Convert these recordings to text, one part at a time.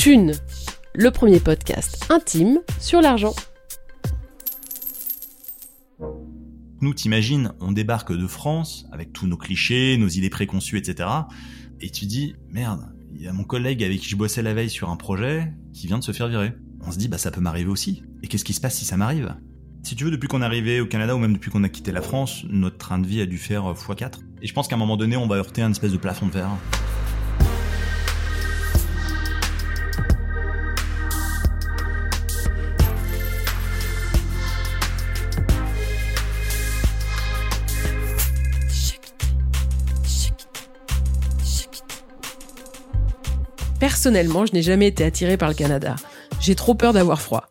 Thune, le premier podcast intime sur l'argent. Nous, t'imagines, on débarque de France avec tous nos clichés, nos idées préconçues, etc. Et tu dis, merde, il y a mon collègue avec qui je bossais la veille sur un projet qui vient de se faire virer. On se dit, bah ça peut m'arriver aussi. Et qu'est-ce qui se passe si ça m'arrive? Si tu veux, depuis qu'on est arrivé au Canada ou même depuis qu'on a quitté la France, notre train de vie a dû faire x4. Et je pense qu'à un moment donné, on va heurter un espèce de plafond de verre. Personnellement, je n'ai jamais été attirée par le Canada. J'ai trop peur d'avoir froid.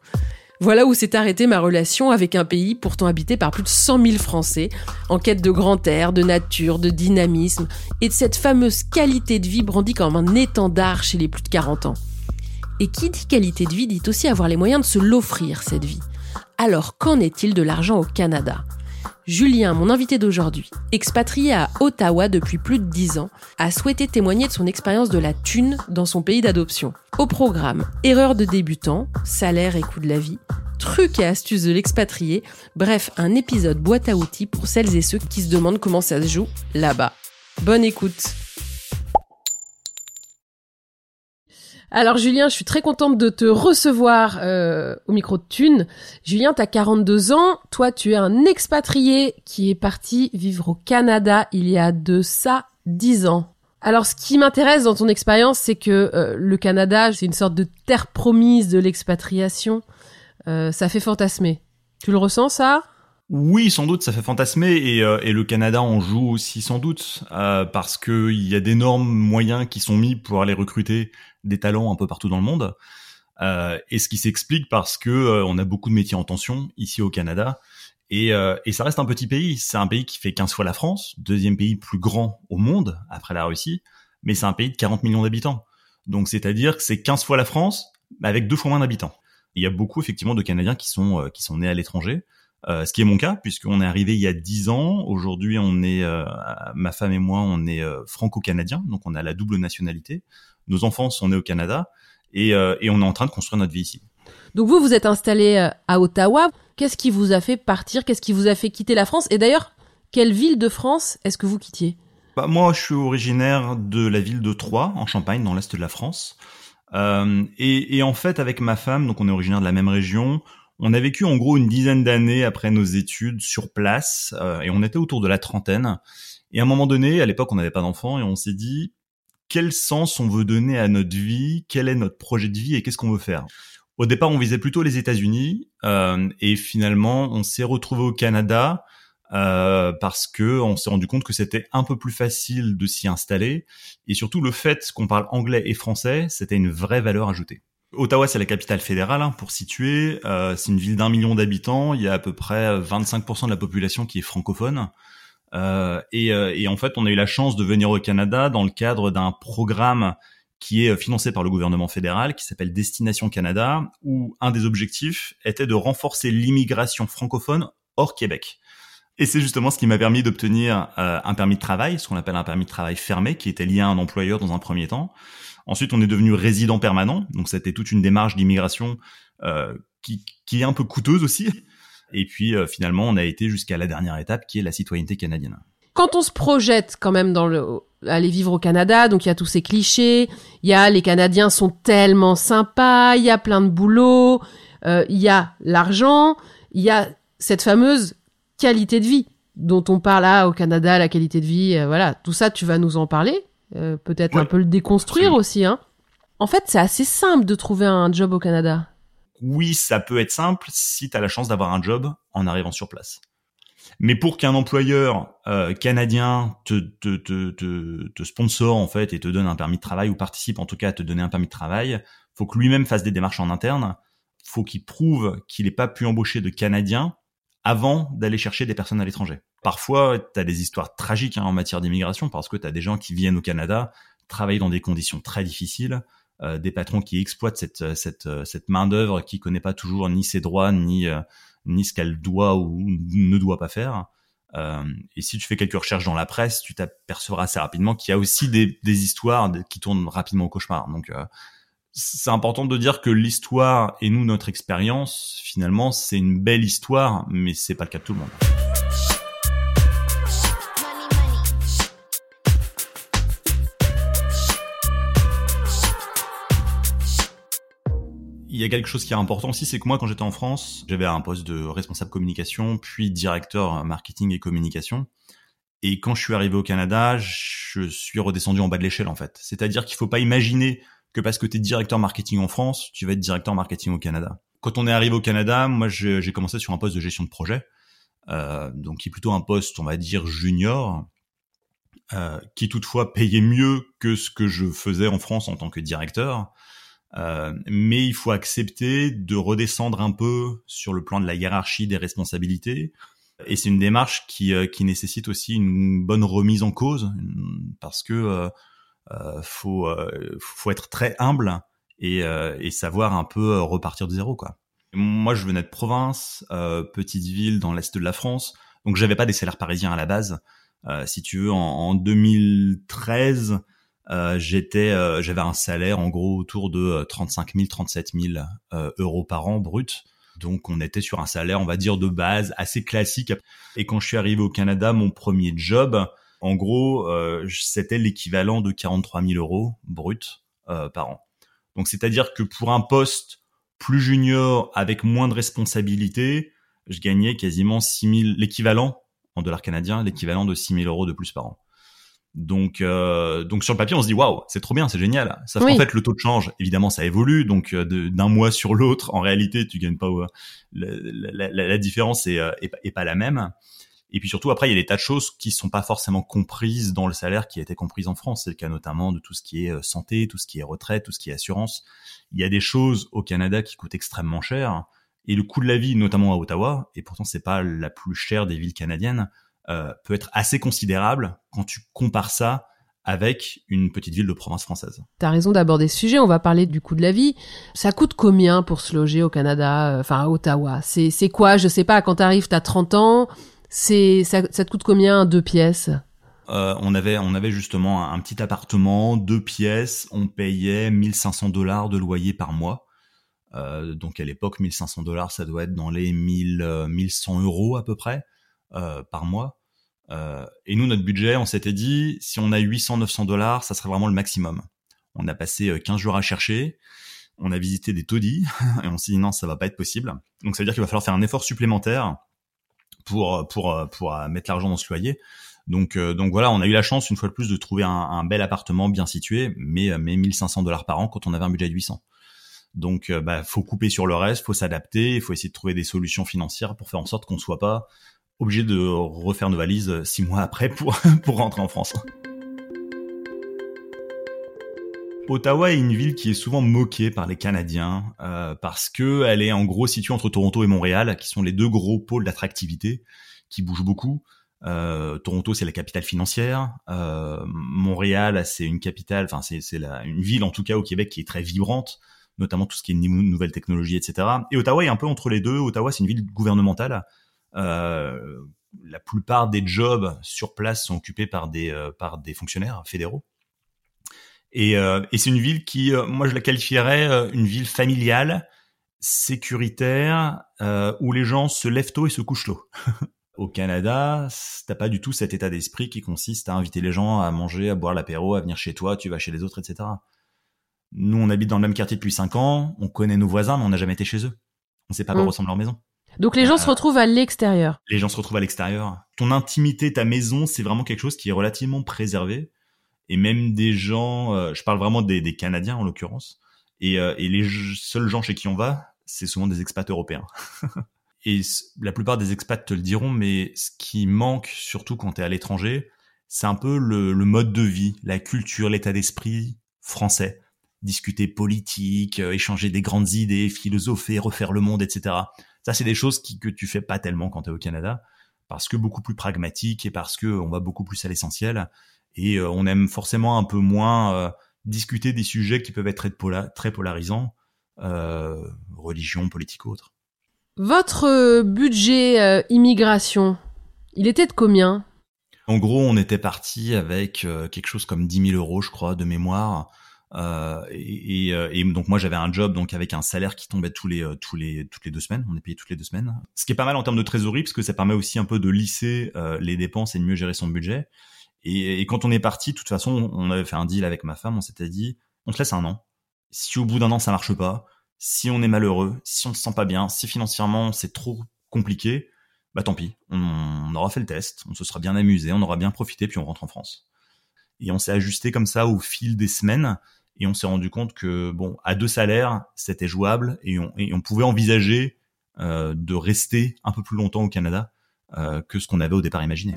Voilà où s'est arrêtée ma relation avec un pays pourtant habité par plus de 100 000 Français, en quête de grand air, de nature, de dynamisme et de cette fameuse qualité de vie brandie comme un étendard chez les plus de 40 ans. Et qui dit qualité de vie dit aussi avoir les moyens de se l'offrir, cette vie. Alors qu'en est-il de l'argent au Canada? Julien, mon invité d'aujourd'hui, expatrié à Ottawa depuis plus de 10 ans, a souhaité témoigner de son expérience de la thune dans son pays d'adoption. Au programme, erreurs de débutant, salaire et coût de la vie, trucs et astuces de l'expatrié, bref, un épisode boîte à outils pour celles et ceux qui se demandent comment ça se joue là-bas. Bonne écoute Alors Julien, je suis très contente de te recevoir euh, au micro de Thune. Julien, tu as 42 ans, toi tu es un expatrié qui est parti vivre au Canada il y a de ça 10 ans. Alors ce qui m'intéresse dans ton expérience, c'est que euh, le Canada, c'est une sorte de terre promise de l'expatriation. Euh, ça fait fantasmer. Tu le ressens ça? Oui, sans doute, ça fait fantasmer et, le Canada en joue aussi sans doute parce que il y a d'énormes moyens qui sont mis pour aller recruter des talents un peu partout dans le monde. Euh, et ce qui s'explique parce que euh, on a beaucoup de métiers en tension ici au Canada et, et ça reste un petit pays. C'est un pays qui fait 15 fois la France, deuxième pays plus grand au monde après la Russie, mais c'est un pays de 40 millions d'habitants. Donc c'est-à-dire que c'est 15 fois la France avec deux fois moins d'habitants. Il y a beaucoup effectivement de Canadiens qui sont qui sont nés à l'étranger. Euh, ce qui est mon cas, puisqu'on est arrivé il y a dix ans. Aujourd'hui, on est, euh, ma femme et moi, on est euh, franco-canadien, donc on a la double nationalité. Nos enfants sont nés au Canada et, et on est en train de construire notre vie ici. Donc vous, vous êtes installé à Ottawa. Qu'est-ce qui vous a fait partir? Qu'est-ce qui vous a fait quitter la France? Et d'ailleurs, quelle ville de France est-ce que vous quittiez? Bah, Moi, je suis originaire de la ville de Troyes, en Champagne, dans l'est de la France. Euh, et, et, en fait, avec ma femme, donc on est originaire de la même région, on a vécu en gros une dizaine d'années après nos études sur place euh, et on était autour de la trentaine. Et à un moment donné, à l'époque, on n'avait pas d'enfants et on s'est dit quel sens on veut donner à notre vie, quel est notre projet de vie et qu'est-ce qu'on veut faire? Au départ, on visait plutôt les États-Unis euh, et finalement, on s'est retrouvé au Canada euh, parce que on s'est rendu compte que c'était un peu plus facile de s'y installer et surtout le fait qu'on parle anglais et français, c'était une vraie valeur ajoutée. Ottawa, c'est la capitale fédérale, hein, pour situer. Euh, c'est une ville d'un million d'habitants. Il y a à peu près 25% de la population qui est francophone. Euh, euh, et, en fait, on a eu la chance de venir au Canada dans le cadre d'un programme qui est financé par le gouvernement fédéral, qui s'appelle Destination Canada, où un des objectifs était de renforcer l'immigration francophone hors Québec. Et c'est justement ce qui m'a permis d'obtenir un permis de travail, ce qu'on appelle un permis de travail fermé, qui était lié à un employeur dans un premier temps. Ensuite, on est devenu résident permanent, donc c'était toute une démarche d'immigration euh, qui, qui, est un peu coûteuse aussi. Et puis euh, finalement, on a été jusqu'à la dernière étape, qui est la citoyenneté canadienne. Quand on se projette quand même dans le aller vivre au Canada, donc il y a tous ces clichés, il y a les Canadiens sont tellement sympas, il y a plein de boulot, euh, il y a l'argent, il y a cette fameuse qualité de vie dont on parle là au Canada, la qualité de vie, euh, voilà, tout ça tu vas nous en parler. Euh, peut-être un peu le déconstruire aussi. Hein. En fait, c'est assez simple de trouver un job au Canada. Oui, ça peut être simple si tu as la chance d'avoir un job en arrivant sur place. Mais pour qu'un employeur euh, canadien te, te, te, te, te sponsor en fait et te donne un permis de travail ou participe en tout cas à te donner un permis de travail, faut que lui-même fasse des démarches en interne. Faut qu'il prouve qu'il n'ait pas pu embaucher de Canadiens avant d'aller chercher des personnes à l'étranger. Parfois, tu as des histoires tragiques hein, en matière d'immigration parce que tu as des gens qui viennent au Canada, travaillent dans des conditions très difficiles, euh, des patrons qui exploitent cette, cette, cette main d'œuvre qui connaît pas toujours ni ses droits ni euh, ni ce qu'elle doit ou ne doit pas faire. Euh, et si tu fais quelques recherches dans la presse, tu t'apercevras assez rapidement qu'il y a aussi des, des, histoires qui tournent rapidement au cauchemar. Donc euh, c'est important de dire que l'histoire et nous notre expérience, finalement, c'est une belle histoire, mais c'est pas le cas de tout le monde. il y a quelque chose qui est important aussi, c'est que moi, quand j'étais en France, j'avais un poste de responsable communication, puis directeur marketing et communication. Et quand je suis arrivé au Canada, je suis redescendu en bas de l'échelle, en fait. C'est-à-dire qu'il faut pas imaginer que parce que tu es directeur marketing en France, tu vas être directeur marketing au Canada. Quand on est arrivé au Canada, moi, j'ai commencé sur un poste de gestion de projet, euh, donc qui est plutôt un poste, on va dire, junior, euh, qui toutefois payait mieux que ce que je faisais en France en tant que directeur. Euh, mais il faut accepter de redescendre un peu sur le plan de la hiérarchie des responsabilités. Et c'est une démarche qui, euh, qui nécessite aussi une bonne remise en cause, parce que euh, faut, faut être très humble et, et savoir un peu repartir de zéro. Quoi. Moi, je venais de province, petite ville dans l'est de la France, donc j'avais pas des salaires parisiens à la base. si tu veux, en, en 2013, euh, j'étais, euh, j'avais un salaire en gros autour de 35 000, 37 000 euros par an brut. Donc on était sur un salaire, on va dire, de base assez classique. Et quand je suis arrivé au Canada, mon premier job, en gros, euh, c'était l'équivalent de 43 000 euros brut par an. Donc c'est-à-dire que pour un poste plus junior avec moins de responsabilités, je gagnais quasiment 6 000, l'équivalent en dollars canadiens, l'équivalent de 6 000 euros de plus par an. Donc, euh, donc sur le papier, on se dit waouh, c'est trop bien, c'est génial. Sauf qu'en fait, le taux de change, évidemment, ça évolue. Donc, euh, d'un mois sur l'autre, en réalité, tu gagnes pas. Euh, la, la, la, différence est, est, pas la même. Et puis surtout, après, il y a des tas de choses qui sont pas forcément comprises dans le salaire qui a été comprise en France. C'est le cas notamment de tout ce qui est santé, tout ce qui est retraite, tout ce qui est assurance. Il y a des choses au Canada qui coûtent extrêmement cher. Et le coût de la vie, notamment à Ottawa, et pourtant c'est pas la plus chère des villes canadiennes, euh, peut être assez considérable quand tu compares ça avec une petite ville de province française. T'as raison d'aborder ce sujet, on va parler du coût de la vie. Ça coûte combien pour se loger au Canada, euh, enfin à Ottawa? C'est c'est quoi? Je sais pas, quand t'arrives, t'as 30 ans, c'est ça, ça te coûte combien deux pièces? Euh, on avait on avait justement un, petit appartement, deux pièces, on payait 1500 dollars de loyer par mois. Euh, donc à l'époque 1500 dollars, ça doit être dans les 1000 1100 euros à peu près euh, par mois. Euh, et nous, notre budget, on s'était dit, si on a 800-900 dollars, ça serait vraiment le maximum. On a passé 15 euh, jours à chercher, on a visité des taudis, et on s'est dit non, ça va pas être possible. Donc ça veut dire qu'il va falloir faire un effort supplémentaire pour pour pour mettre l'argent dans ce loyer. Donc donc voilà, on a eu la chance une fois de plus de trouver un, un bel appartement bien situé, mais mais 1500 dollars par an quand on avait un budget de 800. Donc bah faut couper sur le reste, faut s'adapter, il faut essayer de trouver des solutions financières pour faire en sorte qu'on soit pas obligé de refaire nos valises six mois après pour, pour rentrer en France. Ottawa est une ville qui est souvent moquée par les Canadiens euh, parce que elle est en gros située entre Toronto et Montréal, qui sont les deux gros pôles d'attractivité qui bougent beaucoup. Euh, Toronto, c'est la capitale financière. Euh, Montréal, c'est une capitale, enfin c'est une ville en tout cas au Québec qui est très vibrante, notamment tout ce qui est nouvelles technologies, etc. Et Ottawa est un peu entre les deux. Ottawa, c'est une ville gouvernementale euh, la plupart des jobs sur place sont occupés par des euh, par des fonctionnaires fédéraux. Et, euh, et c'est une ville qui, moi, je la qualifierais une ville familiale, sécuritaire, où les gens se lèvent tôt et se couchent tôt. Au Canada, t'as pas du tout cet état d'esprit qui consiste à inviter les gens à manger, à boire l'apéro, à venir chez toi, tu vas chez les autres, etc. Nous, on habite dans le même quartier depuis cinq ans, on connaît nos voisins, mais on n'a jamais été chez eux. On sait pas à quoi mm. ressemble leur maison. Donc les gens se euh, retrouvent à l'extérieur. Les gens se retrouvent à l'extérieur. Ton intimité, ta maison, c'est vraiment quelque chose qui est relativement préservé. Et même des gens, euh, je parle vraiment des, Canadiens en l'occurrence, et, euh, et, les seuls gens chez qui on va, c'est souvent des expats européens. et la plupart des expats te le diront, mais ce qui manque, surtout quand tu es à l'étranger, c'est un peu le, mode de vie, la culture, l'état d'esprit français. Discuter politique, euh, échanger des grandes idées, philosopher, refaire le monde, etc. Ça, c'est des choses qui, que tu fais pas tellement quand tu es au Canada, parce que beaucoup plus pragmatique et parce que on va beaucoup plus à l'essentiel. Et euh, on aime forcément un peu moins euh, discuter des sujets qui peuvent être très, très polarisants, religion, politique ou autre. Votre budget immigration, il était de combien? En gros, on était parti avec euh, quelque chose comme 10 000 euros, je crois, de mémoire. Euh, et, euh, et, donc moi j'avais un job donc avec un salaire qui tombait tous les tous les toutes les deux semaines. On est payé toutes les deux semaines. Ce qui est pas mal en termes de trésorerie parce que ça permet aussi un peu de lisser les dépenses et de mieux gérer son budget. Et, quand on est parti de toute façon on avait fait un deal avec ma femme. On s'était dit on se laisse un an. Si au bout d'un an ça marche pas si on est malheureux si on se sent pas bien si financièrement c'est trop compliqué bah tant pis, on, aura fait le test, on se sera bien amusé, on aura bien profité, puis on rentre en France. Et on s'est ajusté comme ça au fil des semaines, et on s'est rendu compte que bon, à deux salaires, c'était jouable, et on, et on pouvait envisager euh, de rester un peu plus longtemps au Canada euh, que ce qu'on avait au départ imaginé.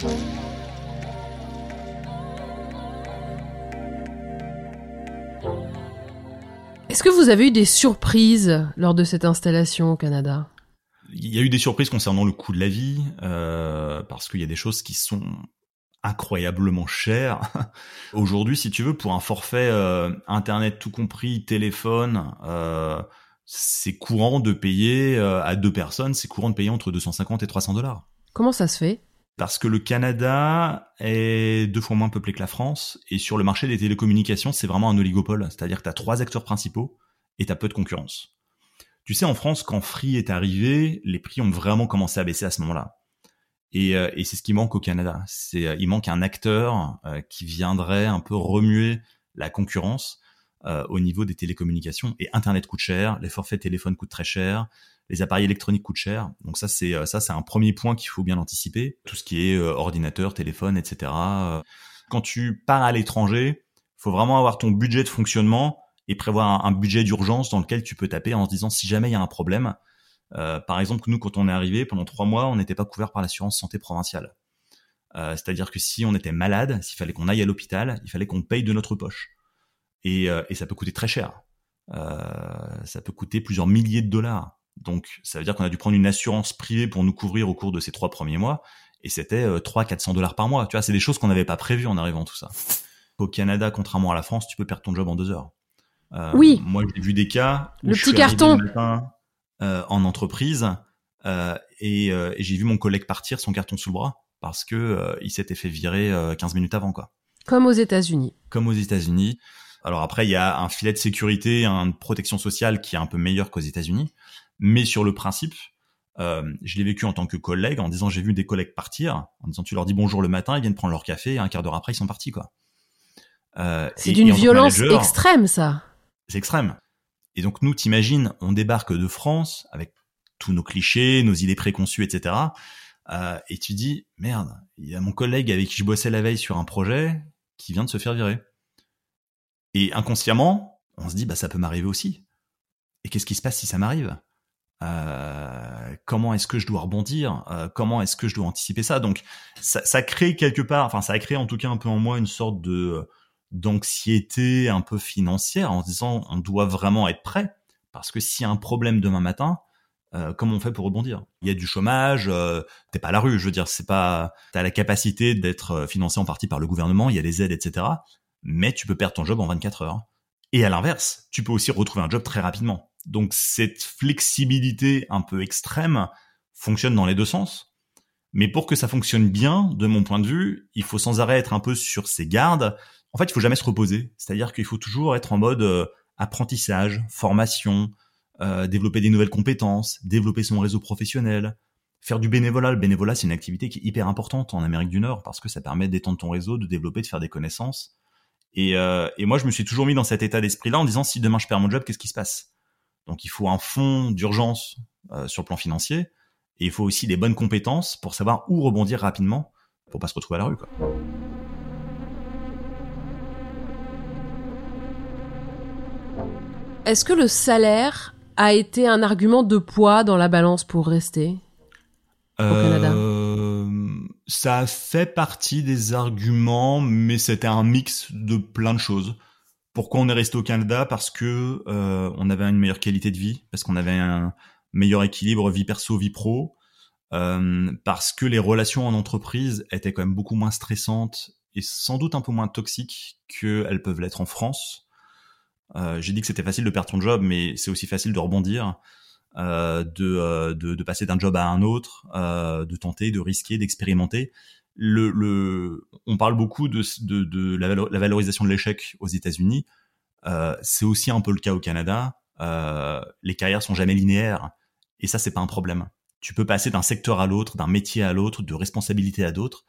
Est-ce que vous avez eu des surprises lors de cette installation au Canada? Il y a eu des surprises concernant le coût de la vie, euh, parce qu'il y a des choses qui sont incroyablement chères. Aujourd'hui, si tu veux, pour un forfait euh, internet tout compris, téléphone, euh, c'est courant de payer à deux personnes, c'est courant de payer entre 250 et 300 dollars. Comment ça se fait? Parce que le Canada est deux fois moins peuplé que la France, et sur le marché des télécommunications, c'est vraiment un oligopole, c'est-à-dire que tu as trois acteurs principaux et tu as peu de concurrence. Tu sais, en France, quand Free est arrivé, les prix ont vraiment commencé à baisser à ce moment-là. Et, euh, et c'est ce qui manque au Canada. C'est euh, il manque un acteur euh, qui viendrait un peu remuer la concurrence au niveau des télécommunications. Et Internet coûte cher, les forfaits téléphones coûtent très cher, les appareils électroniques coûtent cher. Donc ça, c'est ça, c'est un premier point qu'il faut bien anticiper. Tout ce qui est ordinateur, téléphone, etc. Quand tu pars à l'étranger, faut vraiment avoir ton budget de fonctionnement et prévoir un, budget d'urgence dans lequel tu peux taper en se disant si jamais il y a un problème. Euh, par exemple, nous, quand on est arrivé, pendant trois mois, on n'était pas couvert par l'assurance santé provinciale. Euh, c'est-à-dire que si on était malade, s'il fallait qu'on aille à l'hôpital, il fallait qu'on paye de notre poche. Et, euh, et ça peut coûter très cher. ça peut coûter plusieurs milliers de dollars. Donc, ça veut dire qu'on a dû prendre une assurance privée pour nous couvrir au cours de ces trois premiers mois. Et c'était 300-400 dollars par mois. Tu vois, c'est des choses qu'on n'avait pas prévues en arrivant tout ça. Au Canada, contrairement à la France, tu peux perdre ton job en deux heures. Euh, oui. Moi, j'ai vu des cas. Où le petit carton. Euh, en entreprise euh, et, j'ai vu mon collègue partir son carton sous le bras parce que il s'était fait virer 15 minutes avant quoi. Comme aux États-Unis. Comme aux États-Unis. Alors après, il y a un filet de sécurité, une protection sociale qui est un peu meilleur qu'aux États-Unis, mais sur le principe, je l'ai vécu en tant que collègue en disant j'ai vu des collègues partir, en disant tu leur dis bonjour le matin, ils viennent prendre leur café, et un quart d'heure après ils sont partis quoi. c'est d'une violence extrême ça c'est extrême. Et donc nous, t'imagines, on débarque de France avec tous nos clichés, nos idées préconçues, etc. Euh, et tu dis, merde, il y a mon collègue avec qui je bossais la veille sur un projet qui vient de se faire virer. Et inconsciemment, on se dit, bah ça peut m'arriver aussi. Et qu'est-ce qui se passe si ça m'arrive? Euh, Comment est-ce que je dois rebondir? Euh, Comment est-ce que je dois anticiper ça? Donc ça, ça crée quelque part, enfin ça a créé en tout cas un peu en moi une sorte de d'anxiété un peu financière en se disant on doit vraiment être prêt parce que s'il y a un problème demain matin, euh, comment on fait pour rebondir? Il y a du chômage, euh, t'es pas à la rue, je veux dire, c'est pas, t'as la capacité d'être euh, financé en partie par le gouvernement, il y a des aides, etc. Mais tu peux perdre ton job en 24 heures. Et à l'inverse, tu peux aussi retrouver un job très rapidement. Donc cette flexibilité un peu extrême fonctionne dans les deux sens. Mais pour que ça fonctionne bien, de mon point de vue, il faut sans arrêt être un peu sur ses gardes, en fait, il faut jamais se reposer. C'est-à-dire qu'il faut toujours être en mode euh, apprentissage, formation, euh, développer des nouvelles compétences, développer son réseau professionnel, faire du bénévolat. Le bénévolat, c'est une activité qui est hyper importante en Amérique du Nord parce que ça permet d'étendre ton réseau, de développer, de faire des connaissances. Et, euh, et moi, je me suis toujours mis dans cet état d'esprit-là en disant si demain je perds mon job, qu'est-ce qui se passe? Donc, il faut un fonds d'urgence sur le plan financier et il faut aussi des bonnes compétences pour savoir où rebondir rapidement pour pas se retrouver à la rue. Quoi. Est-ce que le salaire a été un argument de poids dans la balance pour rester Canada? Ça fait partie des arguments, mais c'était un mix de plein de choses. Pourquoi on est resté au Canada? Parce que on avait une meilleure qualité de vie, parce qu'on avait un meilleur équilibre vie perso vie pro, parce que les relations en entreprise étaient quand même beaucoup moins stressantes et sans doute un peu moins toxiques qu'elles peuvent l'être en France. Euh, J'ai dit que c'était facile de perdre ton job, mais c'est aussi facile de rebondir, euh, de, euh, de, de, passer d'un job à un autre, euh, de tenter, de risquer, d'expérimenter. Le, le, on parle beaucoup de, de, de la, valorisation de l'échec aux États-Unis. Euh, c'est aussi un peu le cas au Canada. les carrières sont jamais linéaires, et ça c'est pas un problème. Tu peux passer d'un secteur à l'autre, d'un métier à l'autre, de responsabilité à d'autres.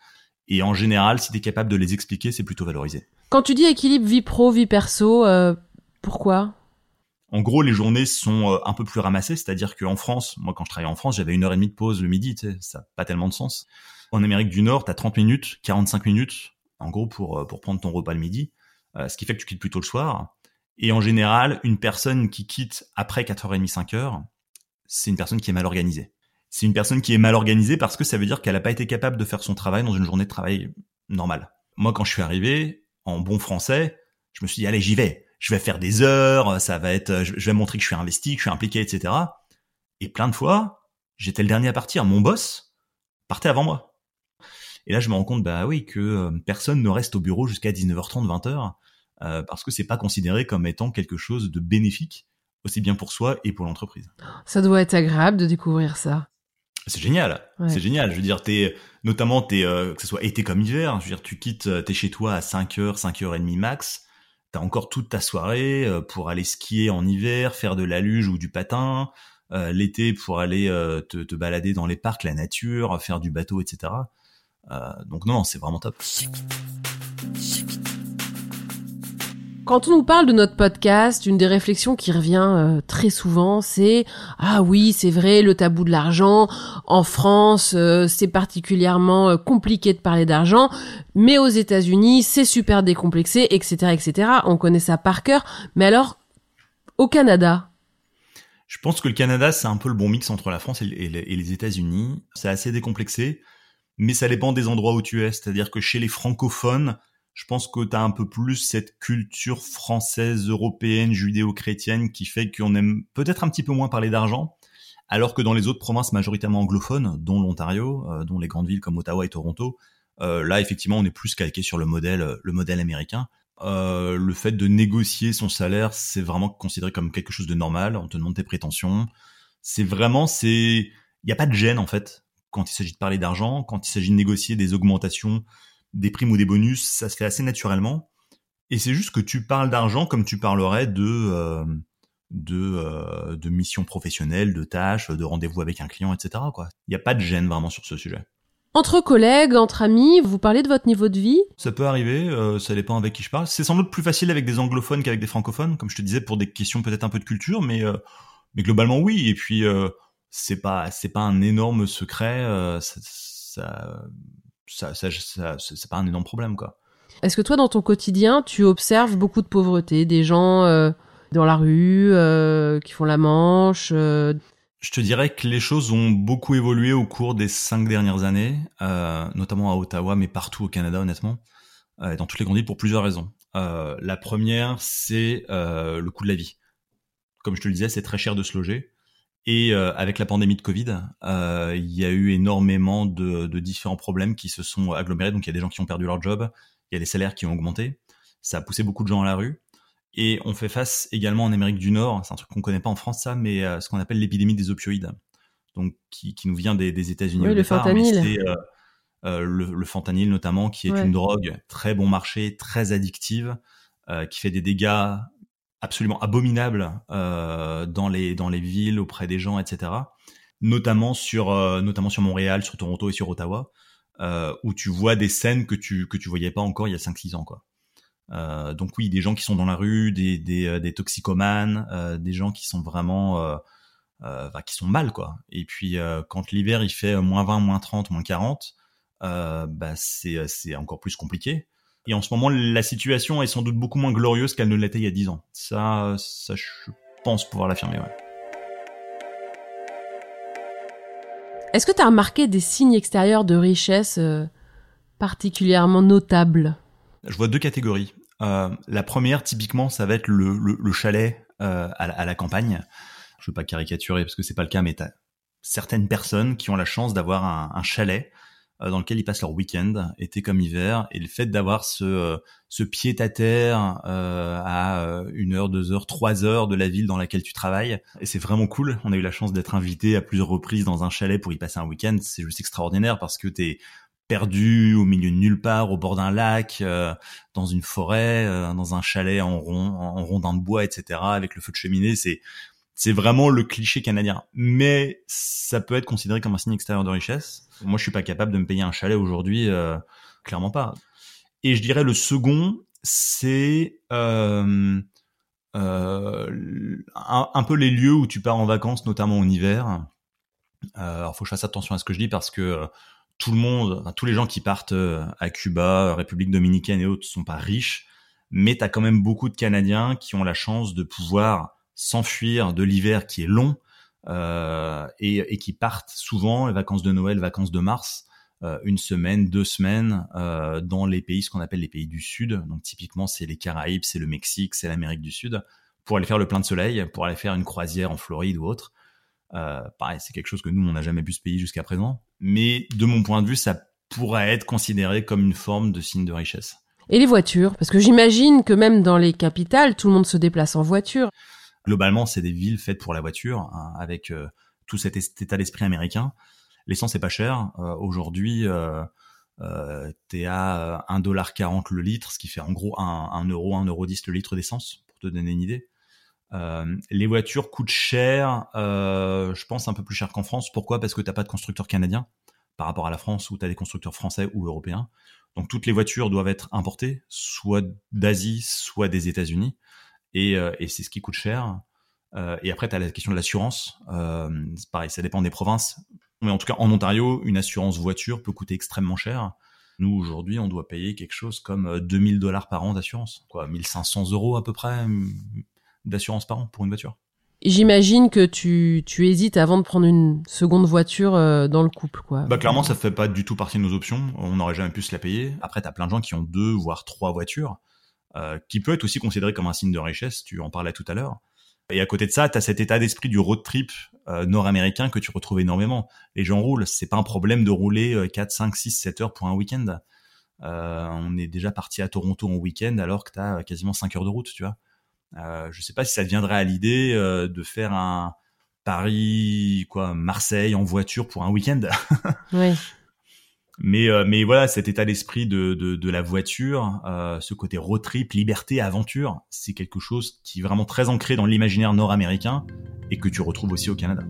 Et en général, si tu es capable de les expliquer, c'est plutôt valorisé. Quand tu dis équilibre vie pro, vie perso, euh, pourquoi? En gros, les journées sont euh, un peu plus ramassées, c'est-à-dire qu'en France, moi quand je travaillais en France, j'avais une heure et demie de pause le midi, tu sais, ça n'a pas tellement de sens. En Amérique du Nord, tu as 30 minutes, 45 minutes, en gros, pour, euh, pour prendre ton repas le midi, ce qui fait que tu quittes plutôt le soir. Et en général, une personne qui quitte après 4h30, 5h, c'est une personne qui est mal organisée c'est une personne qui est mal organisée parce que ça veut dire qu'elle n'a pas été capable de faire son travail dans une journée de travail normale. Moi, quand je suis arrivé, en bon français, je me suis dit, allez, j'y vais. Je vais faire des heures, ça va être, je vais montrer que je suis investi, que je suis impliqué, etc. Et plein de fois, j'étais le dernier à partir. Mon boss partait avant moi. Et là, je me rends compte, bah oui, que euh, personne ne reste au bureau jusqu'à 19h30, 20h, euh, parce que c'est pas considéré comme étant quelque chose de bénéfique, aussi bien pour soi et pour l'entreprise. Ça doit être agréable de découvrir ça. C'est génial, c'est génial. Je veux dire, t'es notamment t'es euh, que ce soit été comme hiver. Je veux dire, tu quittes, euh, t'es chez toi à 5 h 5 h et demie max. T'as encore toute ta soirée euh, pour aller skier en hiver, faire de la luge ou du patin. L'été pour aller te, te, balader dans les parcs, la nature, faire du bateau, etc. donc non, c'est vraiment top. Quand on nous parle de notre podcast, une des réflexions qui revient euh, très souvent, c'est ah oui, c'est vrai, le tabou de l'argent en France, euh, c'est particulièrement euh, compliqué de parler d'argent, mais aux États-Unis, c'est super décomplexé, etc., etc. On connaît ça par cœur. Mais alors, au Canada, je pense que le Canada, c'est un peu le bon mix entre la France et les États-Unis. C'est assez décomplexé, mais ça dépend des endroits où tu es. C'est-à-dire que chez les francophones, je pense que tu as un peu plus cette culture française, européenne, judéo-chrétienne qui fait qu'on aime peut-être un petit peu moins parler d'argent, alors que dans les autres provinces majoritairement anglophones, dont l'Ontario, euh, dont les grandes villes comme Ottawa et Toronto, euh, là effectivement on est plus calqué sur le modèle, le modèle américain. Euh, le fait de négocier son salaire, c'est vraiment considéré comme quelque chose de normal. On te demande tes prétentions. C'est vraiment, c'est, il n'y a pas de gêne en fait quand il s'agit de parler d'argent, quand il s'agit de négocier des augmentations des primes ou des bonus, ça se fait assez naturellement. Et c'est juste que tu parles d'argent comme tu parlerais de euh, de, euh, de missions professionnelles, de tâches, de rendez-vous avec un client, etc. Quoi. Il n'y a pas de gêne vraiment sur ce sujet. Entre collègues, entre amis, vous parlez de votre niveau de vie? Ça peut arriver, euh, ça dépend avec qui je parle. C'est sans doute plus facile avec des anglophones qu'avec des francophones, comme je te disais, pour des questions peut-être un peu de culture, mais euh, mais globalement oui. Et puis euh, c'est pas c'est pas un énorme secret. ça, ça ça, ça, ça c'est pas un énorme problème, quoi. Est-ce que toi, dans ton quotidien, tu observes beaucoup de pauvreté, des gens euh, dans la rue euh, qui font la manche euh... Je te dirais que les choses ont beaucoup évolué au cours des cinq dernières années, notamment à Ottawa, mais partout au Canada, honnêtement, euh, dans toutes les grandes villes pour plusieurs raisons. la première, c'est le coût de la vie. Comme je te le disais, c'est très cher de se loger. Et euh, avec la pandémie de Covid, euh, il y a eu énormément de, de, différents problèmes qui se sont agglomérés. Donc il y a des gens qui ont perdu leur job, il y a des salaires qui ont augmenté. Ça a poussé beaucoup de gens à la rue. Et on fait face également en Amérique du Nord, c'est un truc qu'on connaît pas en France ça, mais euh, ce qu'on appelle l'épidémie des opioïdes, donc qui, qui nous vient des, des États-Unis oui, le. Fentanyl. Euh, le, le, fentanyl notamment, qui est Ouais. une drogue très bon marché, très addictive, qui fait des dégâts absolument abominable euh, dans les dans les villes auprès des gens, etc. Notamment sur euh, notamment sur Montréal, sur Toronto et sur Ottawa, euh, où tu vois des scènes que tu que tu voyais pas encore il y a 5-6 ans, quoi. Donc oui, des gens qui sont dans la rue, des des, des toxicomanes, des gens qui sont vraiment bah, qui sont mal, quoi. Et puis quand l'hiver il fait moins 20, moins 30, moins 40, euh, bah c'est c'est encore plus compliqué. Et en ce moment, la situation est sans doute beaucoup moins glorieuse qu'elle ne l'était il y a 10 ans. Ça, ça, je pense pouvoir l'affirmer, ouais. Est-ce que tu as remarqué des signes extérieurs de richesse euh, particulièrement notables? Je vois deux catégories. Euh, la première, typiquement, ça va être le, le, chalet euh, à, la, campagne. Je veux pas caricaturer parce que c'est pas le cas, mais t'as certaines personnes qui ont la chance d'avoir un, un chalet dans lequel ils passent leur week-end, été comme hiver, et le fait d'avoir ce, euh, ce pied à terre euh, à une heure, deux heures, trois heures de la ville dans laquelle tu travailles, et c'est vraiment cool. On a eu la chance d'être invité à plusieurs reprises dans un chalet pour y passer un week-end. C'est juste extraordinaire parce que t'es perdu au milieu de nulle part, au bord d'un lac, dans une forêt, dans un chalet en rond, en rondin de bois, etc., avec le feu de cheminée. C'est c'est vraiment le cliché canadien. Mais ça peut être considéré comme un signe extérieur de richesse. Moi, je suis pas capable de me payer un chalet aujourd'hui, euh, clairement pas. Et je dirais le second, c'est euh, euh, un, peu les lieux où tu pars en vacances, notamment en hiver. alors, faut que je fasse attention à ce que je dis parce que tout le monde, tous les gens qui partent à Cuba, République dominicaine et autres, sont pas riches. Mais tu as quand même beaucoup de Canadiens qui ont la chance de pouvoir s'enfuir de l'hiver qui est long euh, et, qui partent souvent, les vacances de Noël, vacances de mars, euh, une semaine, deux semaines euh, dans les pays, ce qu'on appelle les pays du Sud. Donc typiquement, c'est les Caraïbes, c'est le Mexique, c'est l'Amérique du Sud, pour aller faire le plein de soleil, pour aller faire une croisière en Floride ou autre. pareil, c'est quelque chose que nous, on n'a jamais pu se payer jusqu'à présent. Mais de mon point de vue, ça pourrait être considéré comme une forme de signe de richesse. Et les voitures? Parce que j'imagine que même dans les capitales, tout le monde se déplace en voiture globalement, c'est des villes faites pour la voiture, hein, avec euh, tout cet, état d'esprit américain. L'essence est pas cher. Euh, aujourd'hui, euh, euh, t'es à 1,40$ le litre, ce qui fait en gros 1, 1 euro, 1 euro 10 le litre d'essence, pour te donner une idée. Euh, les voitures coûtent cher, euh, je pense un peu plus cher qu'en France. Pourquoi? Parce que t'as pas de constructeur canadien par rapport à la France où tu as des constructeurs français ou européens. Donc toutes les voitures doivent être importées, soit d'Asie, soit des États-Unis et, euh, et c'est ce qui coûte cher. Euh, et après, tu as la question de l'assurance. Euh, c'est pareil, ça dépend des provinces. Mais en tout cas, en Ontario, une assurance voiture peut coûter extrêmement cher. Nous, aujourd'hui, on doit payer quelque chose comme 2000 dollars par an d'assurance. Quoi, 1500 euros à peu près d'assurance par an pour une voiture. J'imagine que tu, tu hésites avant de prendre une seconde voiture dans le couple, quoi. Bah clairement, ça fait pas du tout partie de nos options. On n'aurait jamais pu se la payer. Après, t'as plein de gens qui ont deux voire trois voitures. Euh, qui peut être aussi considéré comme un signe de richesse, tu en parlais tout à l'heure. Et à côté de ça, tu as cet état d'esprit du road trip euh, nord-américain que tu retrouves énormément. Les gens roulent, c'est pas un problème de rouler 4, 5, 6, 7 heures pour un week-end. Euh, on est déjà parti à Toronto en week-end alors que tu as quasiment 5 heures de route, tu vois. Euh, je sais pas si ça deviendrait à l'idée de faire un Paris, quoi, Marseille en voiture pour un week-end. oui. Mais, euh, mais voilà, cet état d'esprit de, de, de, la voiture, euh, ce côté road trip, liberté, aventure, c'est quelque chose qui est vraiment très ancré dans l'imaginaire nord-américain et que tu retrouves aussi au Canada.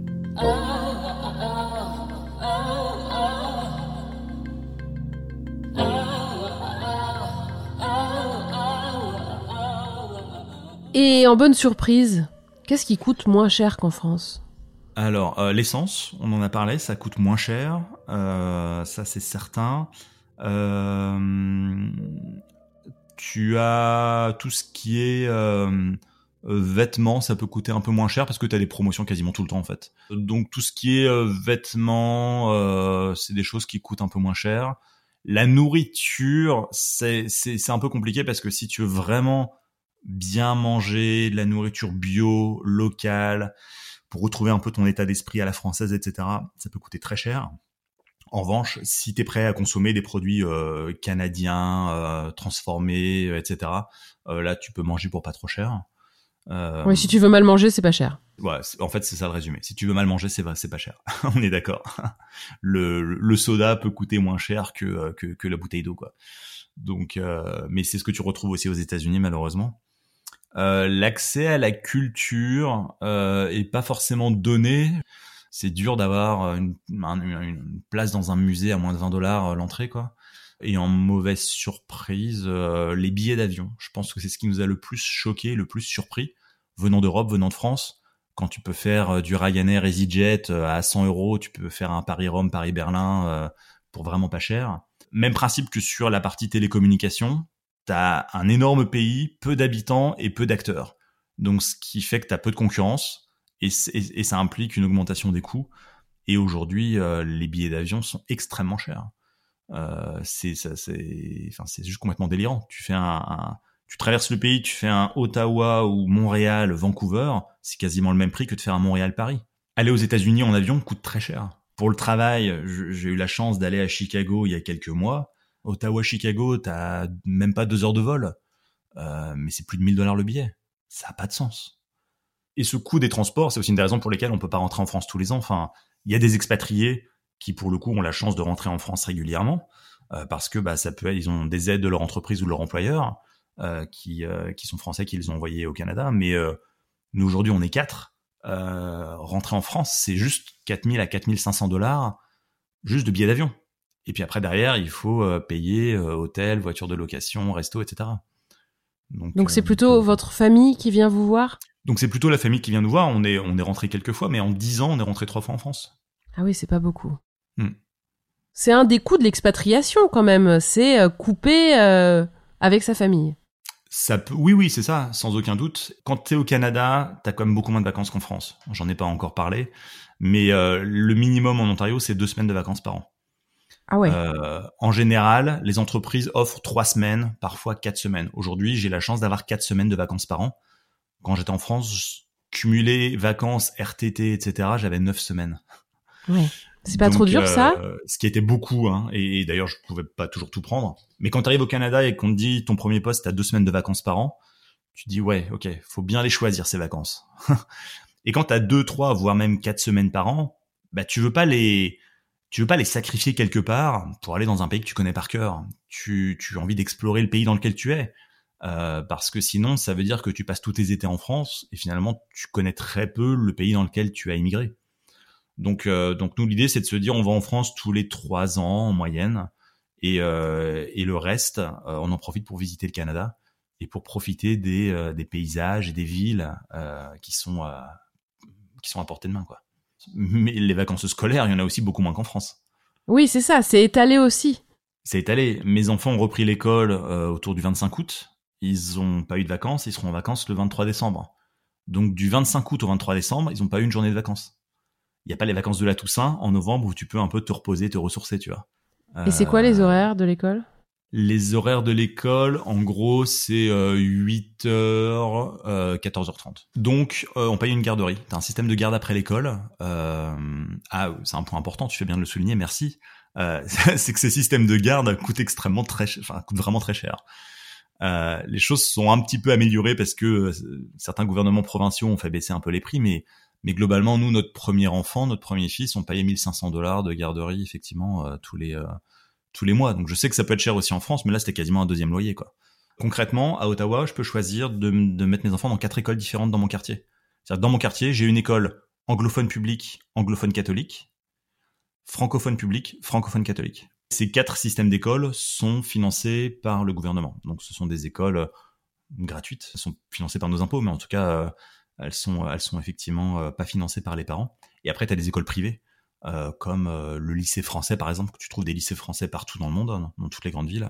Et en bonne surprise, qu'est-ce qui coûte moins cher qu'en France? Alors, euh, l'essence, on en a parlé, ça coûte moins cher, ça c'est certain. Euh, tu as tout ce qui est vêtements, ça peut coûter un peu moins cher parce que tu as des promotions quasiment tout le temps en fait. Donc tout ce qui est vêtements, c'est des choses qui coûtent un peu moins cher. La nourriture, c'est un peu compliqué parce que si tu veux vraiment bien manger, de la nourriture bio, locale, pour retrouver un peu ton état d'esprit à la française, etc., ça peut coûter très cher. En revanche, si tu es prêt à consommer des produits euh, canadiens, euh, transformés, euh, etc., là, tu peux manger pour pas trop cher. oui, si tu veux mal manger, c'est pas cher. Ouais, en fait, c'est ça le résumé. Si tu veux mal manger, c'est pas cher. On est d'accord. Le, le soda peut coûter moins cher que, que, que la bouteille d'eau, quoi. Donc, mais c'est ce que tu retrouves aussi aux États-Unis, malheureusement. Euh, l'accès à la culture euh, est pas forcément donné. C'est dur d'avoir une, une, place dans un musée à moins de 20 dollars euh, l'entrée, quoi. Et en mauvaise surprise, euh, les billets d'avion. Je pense que c'est ce qui nous a le plus choqué, le plus surpris, venant d'Europe, venant de France. Quand tu peux faire du Ryanair EasyJet à 100 euros, tu peux faire un Paris-Rome, Paris-Berlin pour vraiment pas cher. Même principe que sur la partie télécommunication t'as un énorme pays, peu d'habitants et peu d'acteurs. Donc, ce qui fait que t'as peu de concurrence et, ça implique une augmentation des coûts. Et aujourd'hui, les billets d'avion sont extrêmement chers. c'est ça, c'est, juste complètement délirant. Tu fais un, tu traverses le pays, tu fais un Ottawa ou Montréal, Vancouver, c'est quasiment le même prix que de faire un Montréal-Paris. Aller aux États-Unis en avion coûte très cher. Pour le travail, j'ai eu la chance d'aller à Chicago il y a quelques mois. Ottawa-Chicago, t'as même pas deux heures de vol, euh, mais c'est plus de 1000 dollars le billet. Ça a pas de sens. Et ce coût des transports, c'est aussi une des raisons pour lesquelles on peut pas rentrer en France tous les ans. Enfin, il y a des expatriés qui, pour le coup, ont la chance de rentrer en France régulièrement euh, parce que bah ça peut, ils ont des aides de leur entreprise ou de leur employeur euh, qui qui sont français qui les ont envoyés au Canada. Mais nous aujourd'hui, on est quatre. rentrer en France, c'est juste 4000 à 4500 dollars juste de billets d'avion. Et puis après, derrière, il faut euh, payer euh, hôtel, voiture de location, resto, etc. Donc c'est euh, plutôt votre famille qui vient vous voir Donc c'est plutôt la famille qui vient nous voir. On est, on est rentré quelques fois, mais en dix ans, on est rentré trois fois en France. Ah oui, c'est pas beaucoup. Hmm. C'est un des coûts de l'expatriation quand même. C'est couper avec sa famille. Ça peut, oui, oui, c'est ça, sans aucun doute. Quand tu es au Canada, tu as quand même beaucoup moins de vacances qu'en France. J'en ai pas encore parlé, mais le minimum en Ontario, c'est deux semaines de vacances par an. Ah ouais. Euh, en général, les entreprises offrent trois semaines, parfois quatre semaines. Aujourd'hui, j'ai la chance d'avoir quatre semaines de vacances par an. Quand j'étais en France, cumulé vacances, RTT, etc., j'avais neuf semaines. Ouais. C'est pas trop dur ça? euh, Ce qui était beaucoup, hein, et, d'ailleurs je pouvais pas toujours tout prendre. Mais quand tu arrives au Canada et qu'on te dit ton premier poste, t'as deux semaines de vacances par an, tu te dis ouais, ok, faut bien les choisir ces vacances. et quand t'as deux, trois, voire même quatre semaines par an, bah tu veux pas les, tu veux pas les sacrifier quelque part pour aller dans un pays que tu connais par cœur. Tu, tu as envie d'explorer le pays dans lequel tu es. Euh, parce que sinon, ça veut dire que tu passes tous tes étés en France et finalement, tu connais très peu le pays dans lequel tu as immigré. Donc, euh, donc nous, l'idée, c'est de se dire, on va en France tous les trois ans en moyenne, et, euh, et le reste, euh, on en profite pour visiter le Canada et pour profiter des, euh, des paysages et des villes qui sont qui sont à portée de main, quoi mais les vacances scolaires, il y en a aussi beaucoup moins qu'en France. Oui, c'est ça, c'est étalé aussi. C'est étalé. Mes enfants ont repris l'école euh, autour du 25 août. Ils n'ont pas eu de vacances, ils seront en vacances le 23 décembre. Donc du 25 août au 23 décembre, ils n'ont pas eu une journée de vacances. Il n'y a pas les vacances de la Toussaint en novembre où tu peux un peu te reposer, te ressourcer, tu vois. Et c'est quoi les euh, horaires de l'école? Les horaires de l'école, en gros, c'est 8h, euh, 14h30. Euh, Donc, euh, on paye une garderie. T'as un système de garde après l'école. ah, c'est un point important, tu fais bien de le souligner, merci. c'est que ces systèmes de garde coûtent extrêmement très, enfin, coûtent vraiment très cher. les choses sont un petit peu améliorées parce que certains gouvernements provinciaux ont fait baisser un peu les prix, mais mais globalement, nous, notre premier enfant, notre premier fils, on payait 1500 dollars de garderie, effectivement, tous les tous les mois. Donc je sais que ça peut être cher aussi en France, mais là c'était quasiment un deuxième loyer quoi. Concrètement, à Ottawa, je peux choisir de, mettre mes enfants dans quatre écoles différentes dans mon quartier. C'est-à-dire dans mon quartier, j'ai une école anglophone publique, anglophone catholique, francophone publique, francophone catholique. Ces quatre systèmes d'écoles sont financés par le gouvernement. Donc ce sont des écoles euh, gratuites, elles sont financées par nos impôts, mais en tout cas, euh, elles sont, elles sont effectivement euh, pas financées par les parents. Et après, tu as des écoles privées comme euh, le lycée français par exemple, que tu trouves des lycées français partout dans le monde, hein, dans toutes les grandes villes.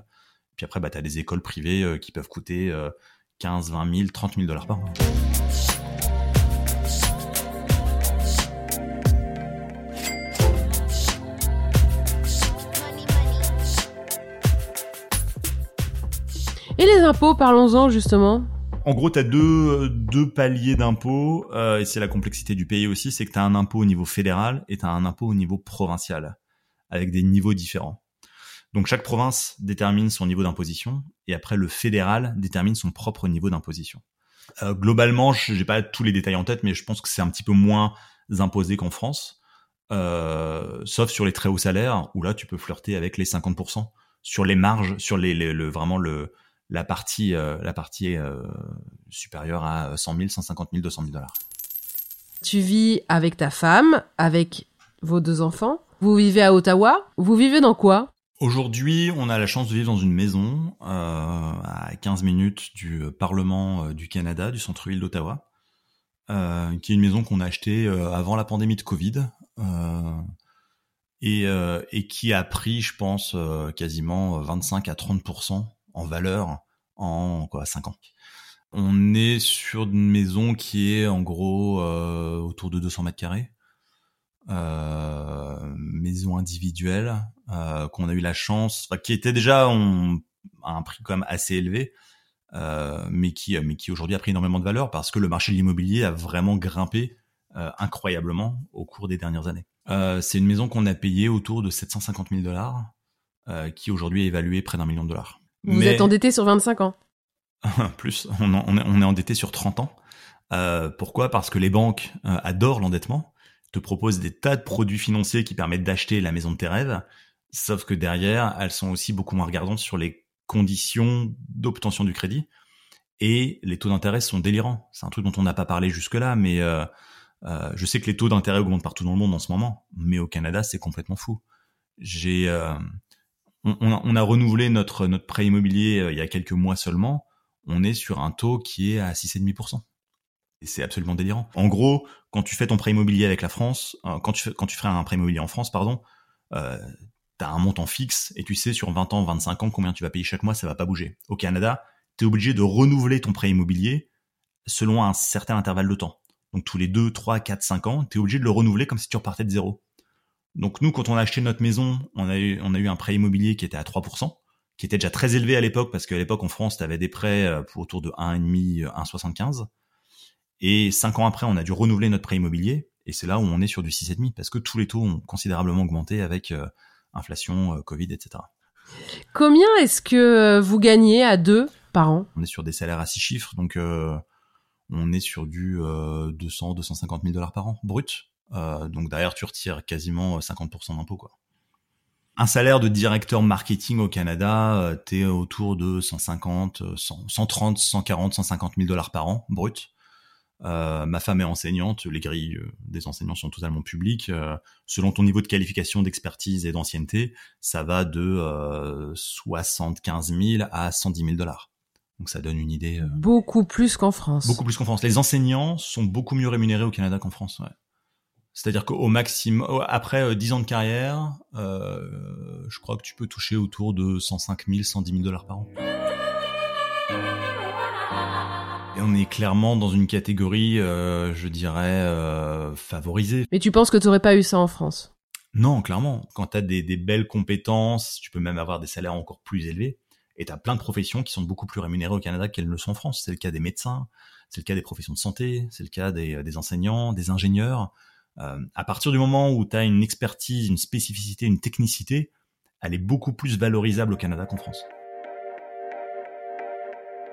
Puis après, bah, tu as des écoles privées euh, qui peuvent coûter 15, 20 000, 30 000 dollars par an. Et les impôts, parlons-en justement. En gros, tu as deux, deux paliers d'impôts, euh, et c'est la complexité du pays aussi, c'est que tu as un impôt au niveau fédéral et tu un impôt au niveau provincial, avec des niveaux différents. Donc chaque province détermine son niveau d'imposition, et après le fédéral détermine son propre niveau d'imposition. Euh, globalement, j'ai pas tous les détails en tête, mais je pense que c'est un petit peu moins imposé qu'en France, euh, sauf sur les très hauts salaires, où là tu peux flirter avec les 50%, sur les marges, sur les, le, vraiment le, la partie, euh, la partie euh, supérieure à 100 000, 150 000, 200 000 dollars. Tu vis avec ta femme, avec vos deux enfants. Vous vivez à Ottawa. Vous vivez dans quoi? Aujourd'hui, on a la chance de vivre dans une maison euh, à 15 minutes du Parlement du Canada, du centre-ville d'Ottawa, qui est une maison qu'on a achetée avant la pandémie de Covid. Et, et, qui a pris, je pense, quasiment 25 à 30 en valeur en quoi 5 ans. On est sur une maison qui est en gros euh, autour de 200 mètres carrés. maison individuelle qu'on a eu la chance, qui était déjà on, à un prix quand même assez élevé, mais qui mais qui aujourd'hui a pris énormément de valeur parce que le marché de l'immobilier a vraiment grimpé incroyablement au cours des dernières années. c'est une maison qu'on a payée autour de 750 000 dollars, qui aujourd'hui est évaluée près d'un million de dollars. Vous êtes endetté sur 25 ans Plus, on, on, est, on est endetté sur 30 ans. Euh, pourquoi? Parce que les banques euh, adorent l'endettement, te proposent des tas de produits financiers qui permettent d'acheter la maison de tes rêves, sauf que derrière, elles sont aussi beaucoup moins regardantes sur les conditions d'obtention du crédit et les taux d'intérêt sont délirants. C'est un truc dont on n'a pas parlé jusque-là, mais euh, euh, je sais que les taux d'intérêt augmentent partout dans le monde en ce moment, mais au Canada, c'est complètement fou. J'ai, euh, on, a renouvelé notre prêt immobilier il y a quelques mois seulement. On est sur un taux qui est à 6,5% c'est absolument délirant. En gros, quand tu fais ton prêt immobilier avec la France, euh, quand tu fais, quand tu ferais un prêt immobilier en France, pardon, euh, t'as un montant fixe et tu sais sur 20 ans, 25 ans combien tu vas payer chaque mois, ça va pas bouger. Au Canada, tu es obligé de renouveler ton prêt immobilier selon un certain intervalle de temps. Donc tous les 2, 3, 4, 5 ans, tu es obligé de le renouveler comme si tu repartais de zéro. Donc nous, quand on a acheté notre maison, on a eu, on a eu un prêt immobilier qui était à 3%, qui était déjà très élevé à l'époque parce qu'à l'époque en France, tu avais des prêts euh, pour autour de 1,5, 1,75. Et cinq ans après, on a dû renouveler notre prêt immobilier. Et c'est là où on est sur du 6,5 parce que tous les taux ont considérablement augmenté avec euh, inflation, euh, Covid, etc. Combien est-ce que euh, vous gagnez à deux par an? On est sur des salaires à six chiffres, donc on est sur du 200, 250 000 dollars par an brut. Donc derrière, tu retires quasiment 50% d'impôts, quoi. Un salaire de directeur marketing au Canada, t'es autour de 150, 130, 140, 150 000 dollars par an brut. Euh, ma femme est enseignante, les grilles euh, des enseignants sont totalement publiques. Euh, selon ton niveau de qualification, d'expertise et d'ancienneté, ça va de 75 000 à 110 000 dollars. Donc ça donne une idée. Beaucoup plus qu'en France. Beaucoup plus qu'en France. Les enseignants sont beaucoup mieux rémunérés au Canada qu'en France. Ouais. C'est-à-dire qu'au maximum, après 10 ans de carrière, je crois que tu peux toucher autour de 105 000, 110 000 dollars par an. Et on est clairement dans une catégorie, euh, je dirais, euh, favorisée. Mais tu penses que tu n'aurais pas eu ça en France? Non, clairement. Quand tu as des, des, belles compétences, tu peux même avoir des salaires encore plus élevés. Et tu as plein de professions qui sont beaucoup plus rémunérées au Canada qu'elles ne le sont en France. C'est le cas des médecins, c'est le cas des professions de santé, c'est le cas des, des enseignants, des ingénieurs. Euh, à partir du moment où tu as une expertise, une spécificité, une technicité, elle est beaucoup plus valorisable au Canada qu'en France.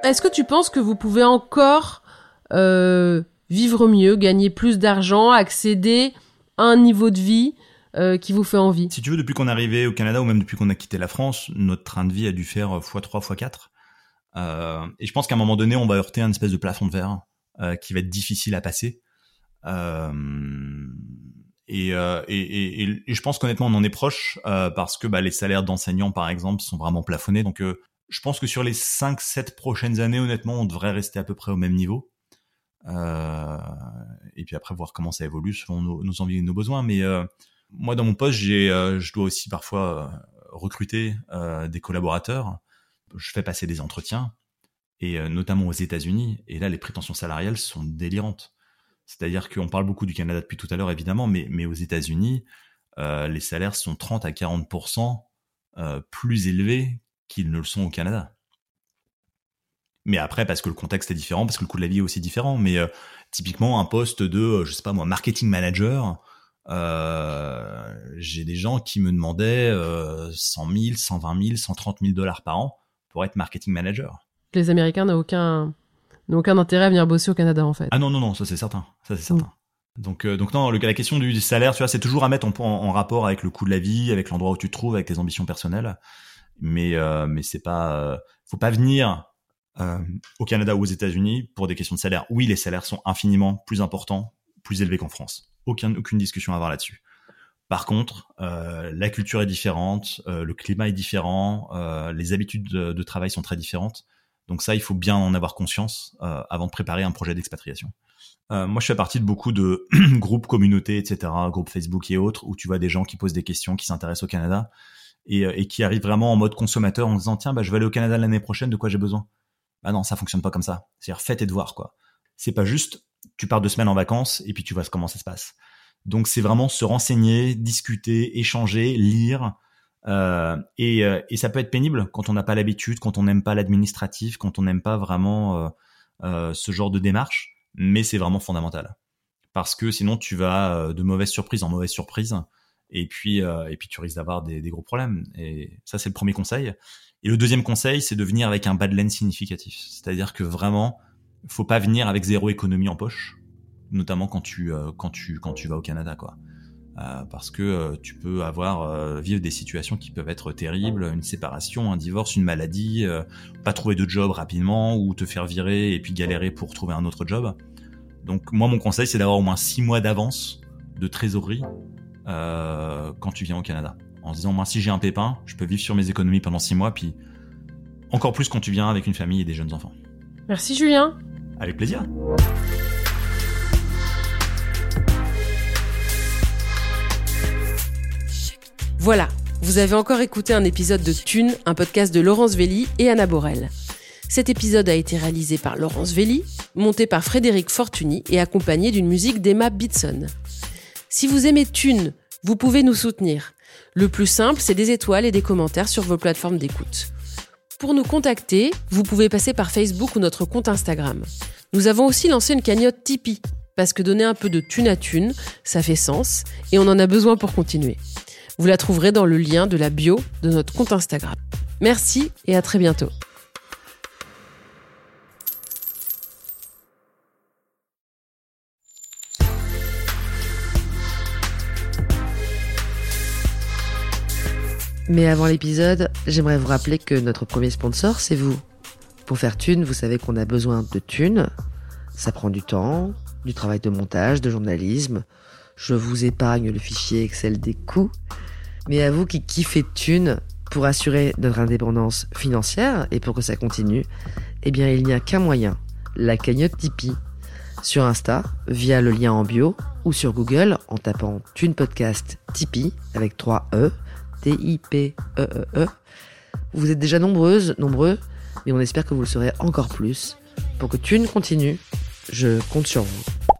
Est-ce que tu penses que vous pouvez encore euh, vivre mieux, gagner plus d'argent, accéder à un niveau de vie euh, qui vous fait envie? Si tu veux, depuis qu'on est arrivé au Canada ou même depuis qu'on a quitté la France, notre train de vie a dû faire x3, x4. Euh, et je pense qu'à un moment donné, on va heurter un espèce de plafond de verre euh, qui va être difficile à passer. Euh, et, euh, et, et, et, je pense qu'honnêtement, on en est proche parce que bah, les salaires d'enseignants, par exemple, sont vraiment plafonnés. Donc, je pense que sur les 5-7 prochaines années, honnêtement, on devrait rester à peu près au même niveau. Euh, et puis après, voir comment ça évolue selon nos, envies et nos besoins. Mais euh, moi, dans mon poste, j'ai, euh, je dois aussi parfois recruter des collaborateurs. Je fais passer des entretiens, et notamment aux États-Unis. Et là, les prétentions salariales sont délirantes. C'est-à-dire qu'on parle beaucoup du Canada depuis tout à l'heure, évidemment, mais, mais aux États-Unis, les salaires sont 30 à 40% plus élevés qu'ils ne le sont au Canada. Mais après, parce que le contexte est différent, parce que le coût de la vie est aussi différent. Mais euh, typiquement, un poste de, euh, je sais pas moi, marketing manager, euh, j'ai des gens qui me demandaient 100 000, 120 000, 130 000 dollars par an pour être marketing manager. Les Américains n'ont aucun, aucun intérêt à venir bosser au Canada, en fait. Ah non, non, non, ça c'est certain. Ça c'est certain. Mm. Donc, donc non, la question du, salaire, tu vois, c'est toujours à mettre en, en, rapport avec le coût de la vie, avec l'endroit où tu te trouves, avec tes ambitions personnelles mais euh, mais c'est pas euh, faut pas venir euh, au Canada ou aux États-Unis pour des questions de salaire. Oui, les salaires sont infiniment plus importants, plus élevés qu'en France. Aucun, aucune discussion à avoir là-dessus. Par contre, euh, la culture est différente, euh, le climat est différent, euh, les habitudes de, de, travail sont très différentes. Donc ça, il faut bien en avoir conscience avant de préparer un projet d'expatriation. moi, je fais partie de beaucoup de groupes, communautés, etc., groupes Facebook et autres, où tu vois des gens qui posent des questions, qui s'intéressent au Canada et, euh, qui arrive vraiment en mode consommateur en disant tiens bah je vais aller au Canada l'année prochaine de quoi j'ai besoin? Bah non ça fonctionne pas comme ça c'est-à-dire faites et devoirs quoi c'est pas juste tu pars deux semaines en vacances et puis tu vois comment ça se passe Donc c'est vraiment se renseigner, discuter, échanger, lire. Euh, et, euh, et, ça peut être pénible quand on n'a pas l'habitude, quand on n'aime pas l'administratif, quand on n'aime pas vraiment euh, euh, ce genre de démarche. Mais c'est vraiment fondamental parce que sinon tu vas de mauvaise surprise en mauvaise surprise et puis et puis tu risques d'avoir des, des, gros problèmes. Et ça c'est le premier conseil. Et le deuxième conseil c'est de venir avec un badland significatif, c'est-à-dire que vraiment faut pas venir avec zéro économie en poche notamment quand tu euh, quand tu quand tu vas au Canada quoi. Euh, parce que euh, tu peux avoir vivre des situations qui peuvent être terribles, une séparation, un divorce, une maladie, pas trouver de job rapidement ou te faire virer et puis galérer pour trouver un autre job. Donc moi mon conseil c'est d'avoir au moins six mois d'avance de trésorerie quand tu viens au Canada. En se disant moi si j'ai un pépin, je peux vivre sur mes économies pendant six mois puis encore plus quand tu viens avec une famille et des jeunes enfants. Merci Julien. Avec plaisir. Voilà, vous avez encore écouté un épisode de Thune, un podcast de Laurence Velli et Anna Borel. Cet épisode a été réalisé par Laurence Velli, monté par Frédéric Fortuny et accompagné d'une musique d'Emma Bitson. Si vous aimez Thune, vous pouvez nous soutenir. Le plus simple, c'est des étoiles et des commentaires sur vos plateformes d'écoute. Pour nous contacter, vous pouvez passer par Facebook ou notre compte Instagram. Nous avons aussi lancé une cagnotte Tipeee, parce que donner un peu de thune à thune, ça fait sens, et on en a besoin pour continuer. Vous la trouverez dans le lien de la bio de notre compte Instagram. Merci et à très bientôt. Mais avant l'épisode, j'aimerais vous rappeler que notre premier sponsor, c'est vous. Pour faire thune, vous savez qu'on a besoin de thunes. Ça prend du temps, du travail de montage, de journalisme. Je vous épargne le fichier Excel des coûts. Mais à vous qui kiffez thunes, pour assurer notre indépendance financière et pour que ça continue, eh bien il n'y a qu'un moyen, la cagnotte Tipeee. Sur Insta, via le lien en bio, ou sur Google en tapant Thune Podcast Tipeee avec 3 E, T-I-P-E-E-E. -E -E. Vous êtes déjà nombreuses, nombreux, mais on espère que vous le serez encore plus. Pour que Thune continue, je compte sur vous.